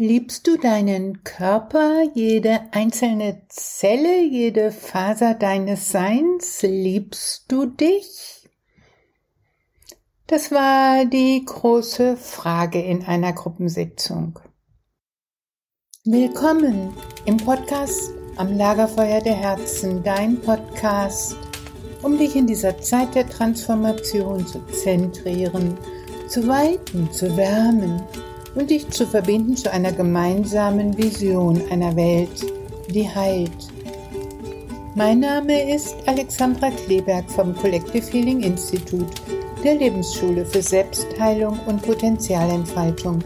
Liebst du deinen Körper, jede einzelne Zelle, jede Faser deines Seins? Liebst du dich? Das war die große Frage in einer Gruppensitzung. Willkommen im Podcast am Lagerfeuer der Herzen, dein Podcast, um dich in dieser Zeit der Transformation zu zentrieren, zu weiten, zu wärmen und dich zu verbinden zu einer gemeinsamen Vision einer Welt, die heilt. Mein Name ist Alexandra Kleberg vom Collective Healing Institute, der Lebensschule für Selbstheilung und Potenzialentfaltung.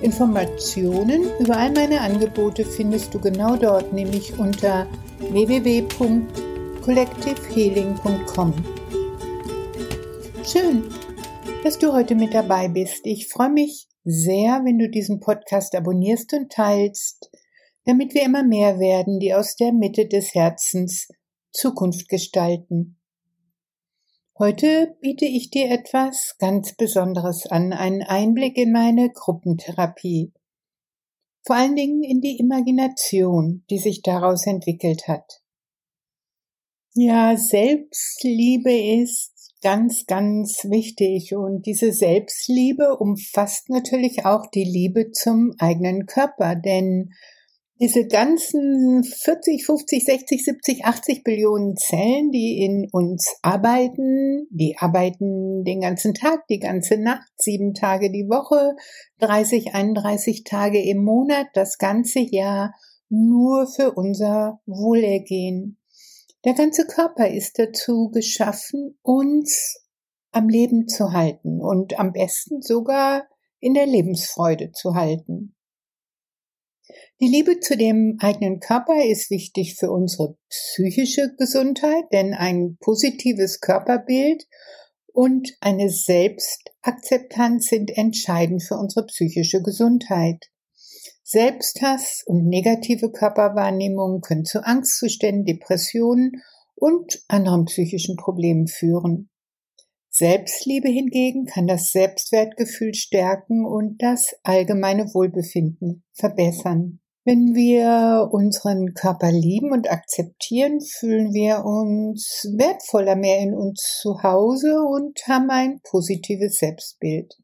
Informationen über all meine Angebote findest du genau dort, nämlich unter www.collectivehealing.com. Schön, dass du heute mit dabei bist. Ich freue mich sehr, wenn du diesen Podcast abonnierst und teilst, damit wir immer mehr werden, die aus der Mitte des Herzens Zukunft gestalten. Heute biete ich dir etwas ganz Besonderes an, einen Einblick in meine Gruppentherapie. Vor allen Dingen in die Imagination, die sich daraus entwickelt hat. Ja, Selbstliebe ist ganz, ganz wichtig. Und diese Selbstliebe umfasst natürlich auch die Liebe zum eigenen Körper, denn diese ganzen 40, 50, 60, 70, 80 Billionen Zellen, die in uns arbeiten, die arbeiten den ganzen Tag, die ganze Nacht, sieben Tage die Woche, 30, 31 Tage im Monat, das ganze Jahr nur für unser Wohlergehen. Der ganze Körper ist dazu geschaffen, uns am Leben zu halten und am besten sogar in der Lebensfreude zu halten. Die Liebe zu dem eigenen Körper ist wichtig für unsere psychische Gesundheit, denn ein positives Körperbild und eine Selbstakzeptanz sind entscheidend für unsere psychische Gesundheit. Selbsthass und negative Körperwahrnehmung können zu Angstzuständen, Depressionen und anderen psychischen Problemen führen. Selbstliebe hingegen kann das Selbstwertgefühl stärken und das allgemeine Wohlbefinden verbessern. Wenn wir unseren Körper lieben und akzeptieren, fühlen wir uns wertvoller mehr in uns zu Hause und haben ein positives Selbstbild.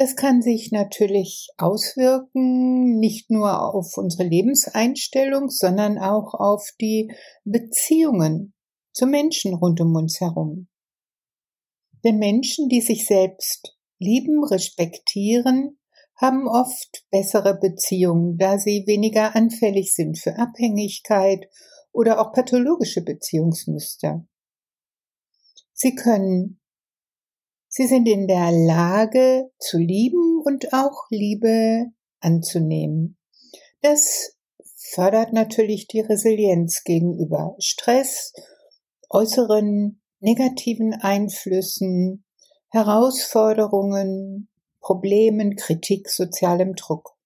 Das kann sich natürlich auswirken, nicht nur auf unsere Lebenseinstellung, sondern auch auf die Beziehungen zu Menschen rund um uns herum. Denn Menschen, die sich selbst lieben, respektieren, haben oft bessere Beziehungen, da sie weniger anfällig sind für Abhängigkeit oder auch pathologische Beziehungsmuster. Sie können Sie sind in der Lage zu lieben und auch Liebe anzunehmen. Das fördert natürlich die Resilienz gegenüber Stress, äußeren negativen Einflüssen, Herausforderungen, Problemen, Kritik, sozialem Druck.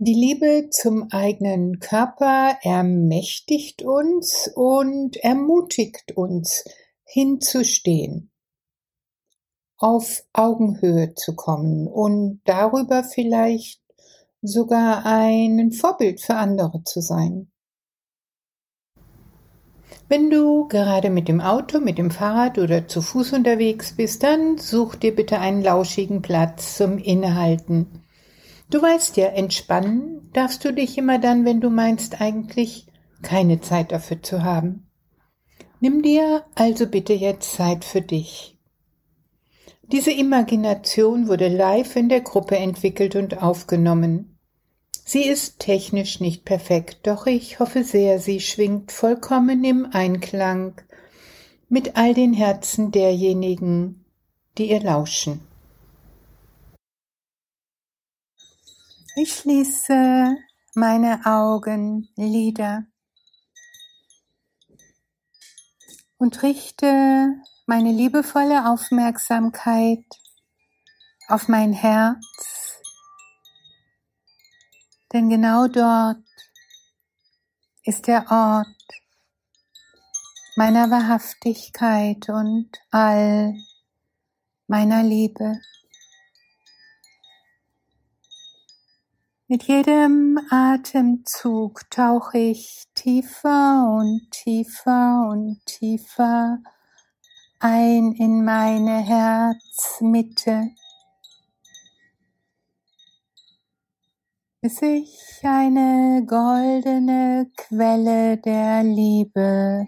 Die Liebe zum eigenen Körper ermächtigt uns und ermutigt uns, hinzustehen, auf Augenhöhe zu kommen und darüber vielleicht sogar ein Vorbild für andere zu sein. Wenn du gerade mit dem Auto, mit dem Fahrrad oder zu Fuß unterwegs bist, dann such dir bitte einen lauschigen Platz zum Innehalten. Du weißt ja, entspannen darfst du dich immer dann, wenn du meinst eigentlich keine Zeit dafür zu haben. Nimm dir also bitte jetzt Zeit für dich. Diese Imagination wurde live in der Gruppe entwickelt und aufgenommen. Sie ist technisch nicht perfekt, doch ich hoffe sehr, sie schwingt vollkommen im Einklang mit all den Herzen derjenigen, die ihr lauschen. Ich schließe meine Augenlider und richte meine liebevolle Aufmerksamkeit auf mein Herz, denn genau dort ist der Ort meiner Wahrhaftigkeit und all meiner Liebe. Mit jedem Atemzug tauche ich tiefer und tiefer und tiefer ein in meine Herzmitte, bis ich eine goldene Quelle der Liebe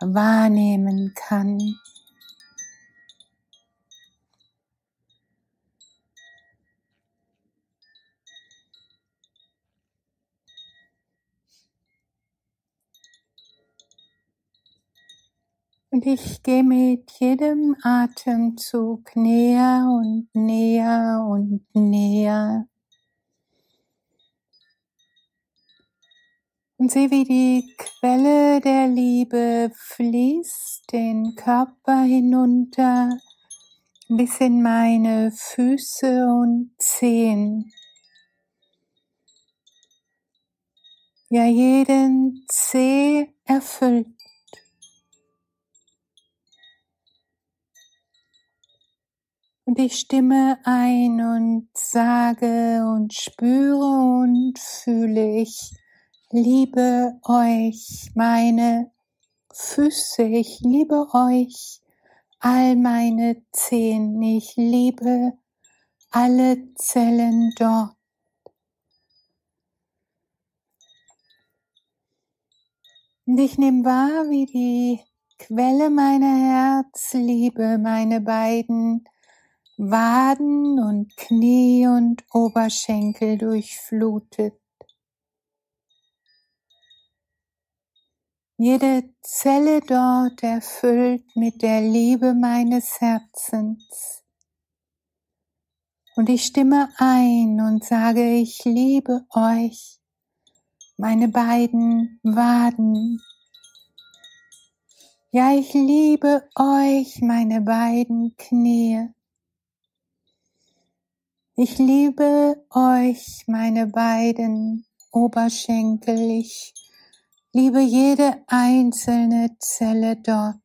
wahrnehmen kann. Und ich gehe mit jedem Atemzug näher und näher und näher. Und sehe, wie die Quelle der Liebe fließt den Körper hinunter bis in meine Füße und Zehen. Ja, jeden Zeh erfüllt. Und ich stimme ein und sage und spüre und fühle, ich liebe euch, meine Füße, ich liebe euch, all meine Zehen, ich liebe alle Zellen dort. Und ich nehme wahr, wie die Quelle meiner Herzliebe meine beiden Waden und Knie und Oberschenkel durchflutet. Jede Zelle dort erfüllt mit der Liebe meines Herzens. Und ich stimme ein und sage, ich liebe euch, meine beiden Waden. Ja, ich liebe euch, meine beiden Knie. Ich liebe euch, meine beiden Oberschenkel. Ich liebe jede einzelne Zelle dort.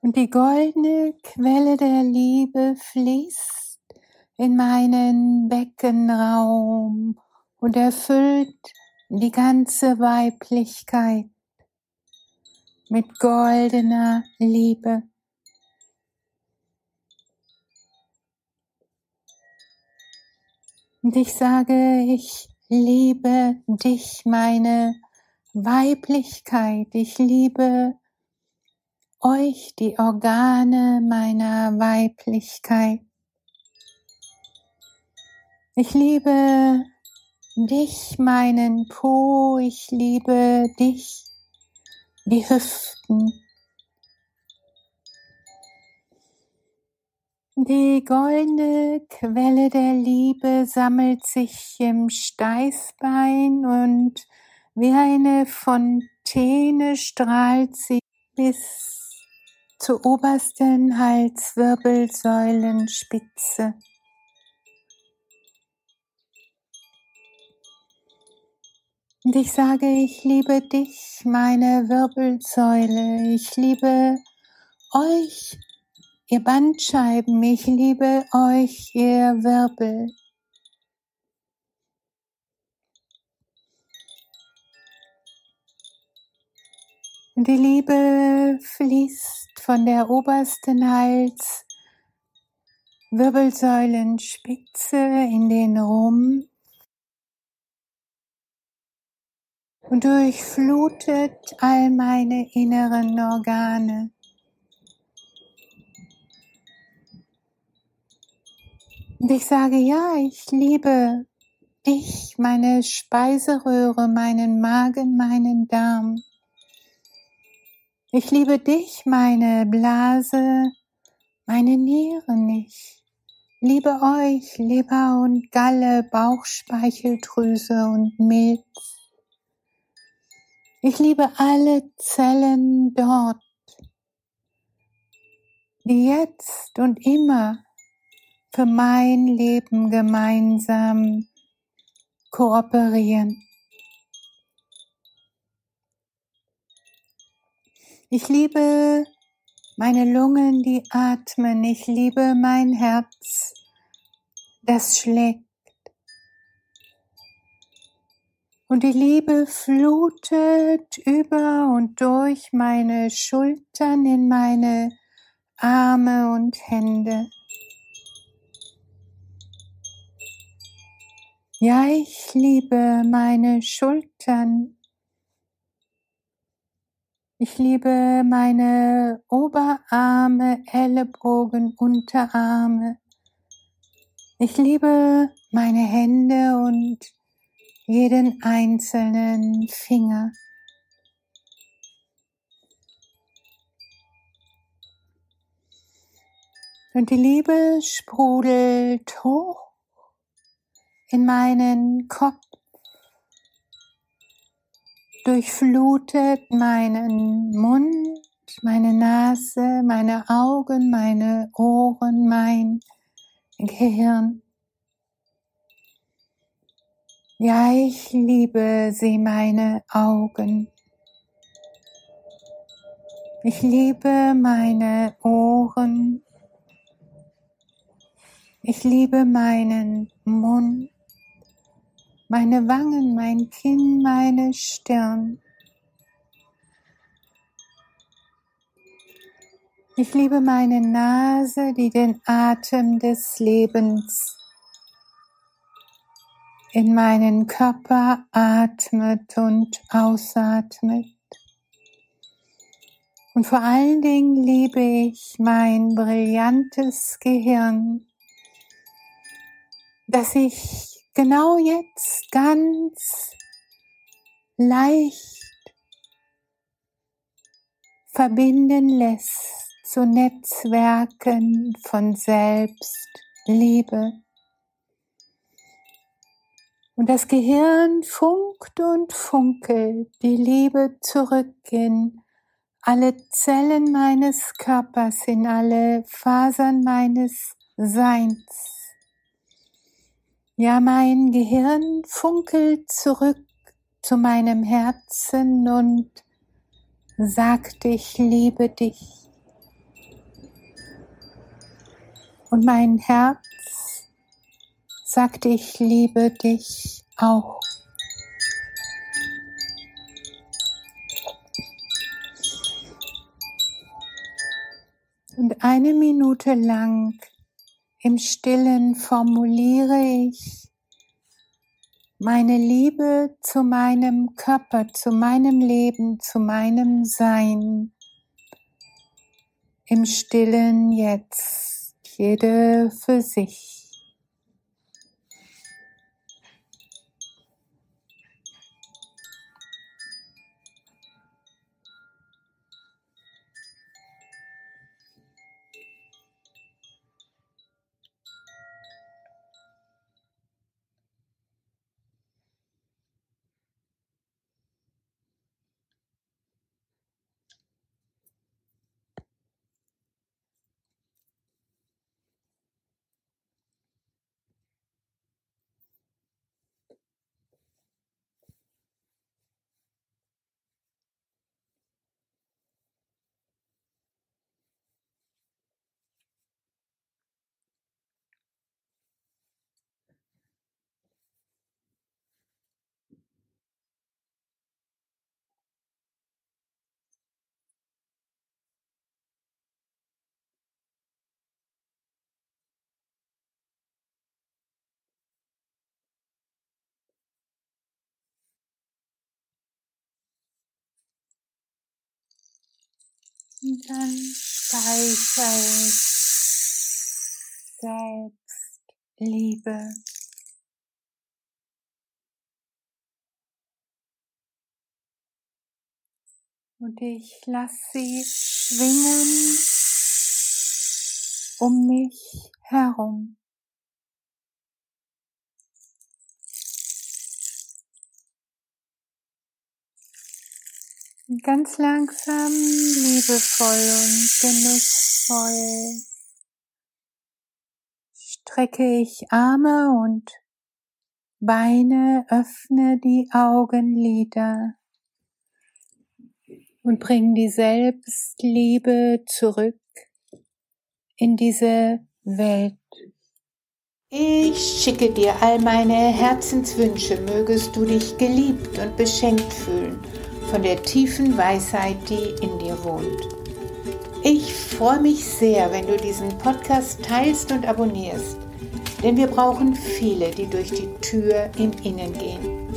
Und die goldene Quelle der Liebe fließt in meinen Beckenraum und erfüllt die ganze Weiblichkeit mit goldener Liebe. Und ich sage, ich liebe dich, meine Weiblichkeit. Ich liebe euch, die Organe meiner Weiblichkeit. Ich liebe dich, meinen Po. Ich liebe dich, die Hüften. Die goldene Quelle der Liebe sammelt sich im Steißbein und wie eine Fontäne strahlt sie bis zur obersten Halswirbelsäulenspitze. Und ich sage, ich liebe dich, meine Wirbelsäule. Ich liebe euch, ihr Bandscheiben. Ich liebe euch, ihr Wirbel. Die Liebe fließt von der obersten Hals Wirbelsäulenspitze in den Rumpf und durchflutet all meine inneren Organe. Und ich sage, ja, ich liebe dich, meine Speiseröhre, meinen Magen, meinen Darm. Ich liebe dich, meine Blase, meine Nieren. Ich liebe euch, Leber und Galle, Bauchspeicheldrüse und Milz. Ich liebe alle Zellen dort, die jetzt und immer für mein Leben gemeinsam kooperieren. Ich liebe Meine Lungen, die atmen. Ich liebe mein Herz, das schlägt. Und die Liebe flutet über und durch meine Schultern in meine Arme und Hände. Ja, ich liebe meine Schultern. Ich liebe meine Oberarme, Ellenbogen, Unterarme. Ich liebe meine Hände und jeden einzelnen Finger. Und die Liebe sprudelt hoch in meinen Kopf, durchflutet meinen Mund, meine Nase, meine Augen, meine Ohren, mein Gehirn. Ja, ich liebe sie, meine Augen. Ich liebe meine Ohren. Ich liebe meinen Mund meine Wangen, mein Kinn, meine Stirn. Ich liebe meine Nase, die den Atem des Lebens in meinen Körper atmet und ausatmet. Und vor allen Dingen liebe ich mein brillantes Gehirn, das ich genau jetzt ganz leicht verbinden lässt zu Netzwerken von Selbstliebe. Und das Gehirn funkt und funkelt die Liebe zurück in alle Zellen meines Körpers, in alle Fasern meines Seins. Ja, mein Gehirn funkelt zurück zu meinem Herzen und sagt, ich liebe dich. Und mein Herz sagt, ich liebe dich auch. Und eine Minute lang im stillen formuliere ich meine Liebe zu meinem Körper, zu meinem Leben, zu meinem Sein. Im stillen Jetzt, jede für sich. Und dann speichere ich Selbstliebe. Und ich lasse sie schwingen um mich herum. Ganz langsam, liebevoll und genussvoll strecke ich Arme und Beine, öffne die Augenlider. und bring die Selbstliebe zurück in diese Welt. Ich schicke dir all meine Herzenswünsche, mögest du dich geliebt und beschenkt fühlen von der tiefen Weisheit, die in dir wohnt. Ich freue mich sehr, wenn du diesen Podcast teilst und abonnierst, denn wir brauchen viele, die durch die Tür im Innen gehen.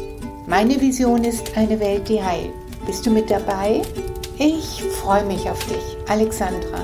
Meine Vision ist eine Welt, die heilt. Bist du mit dabei? Ich freue mich auf dich, Alexandra.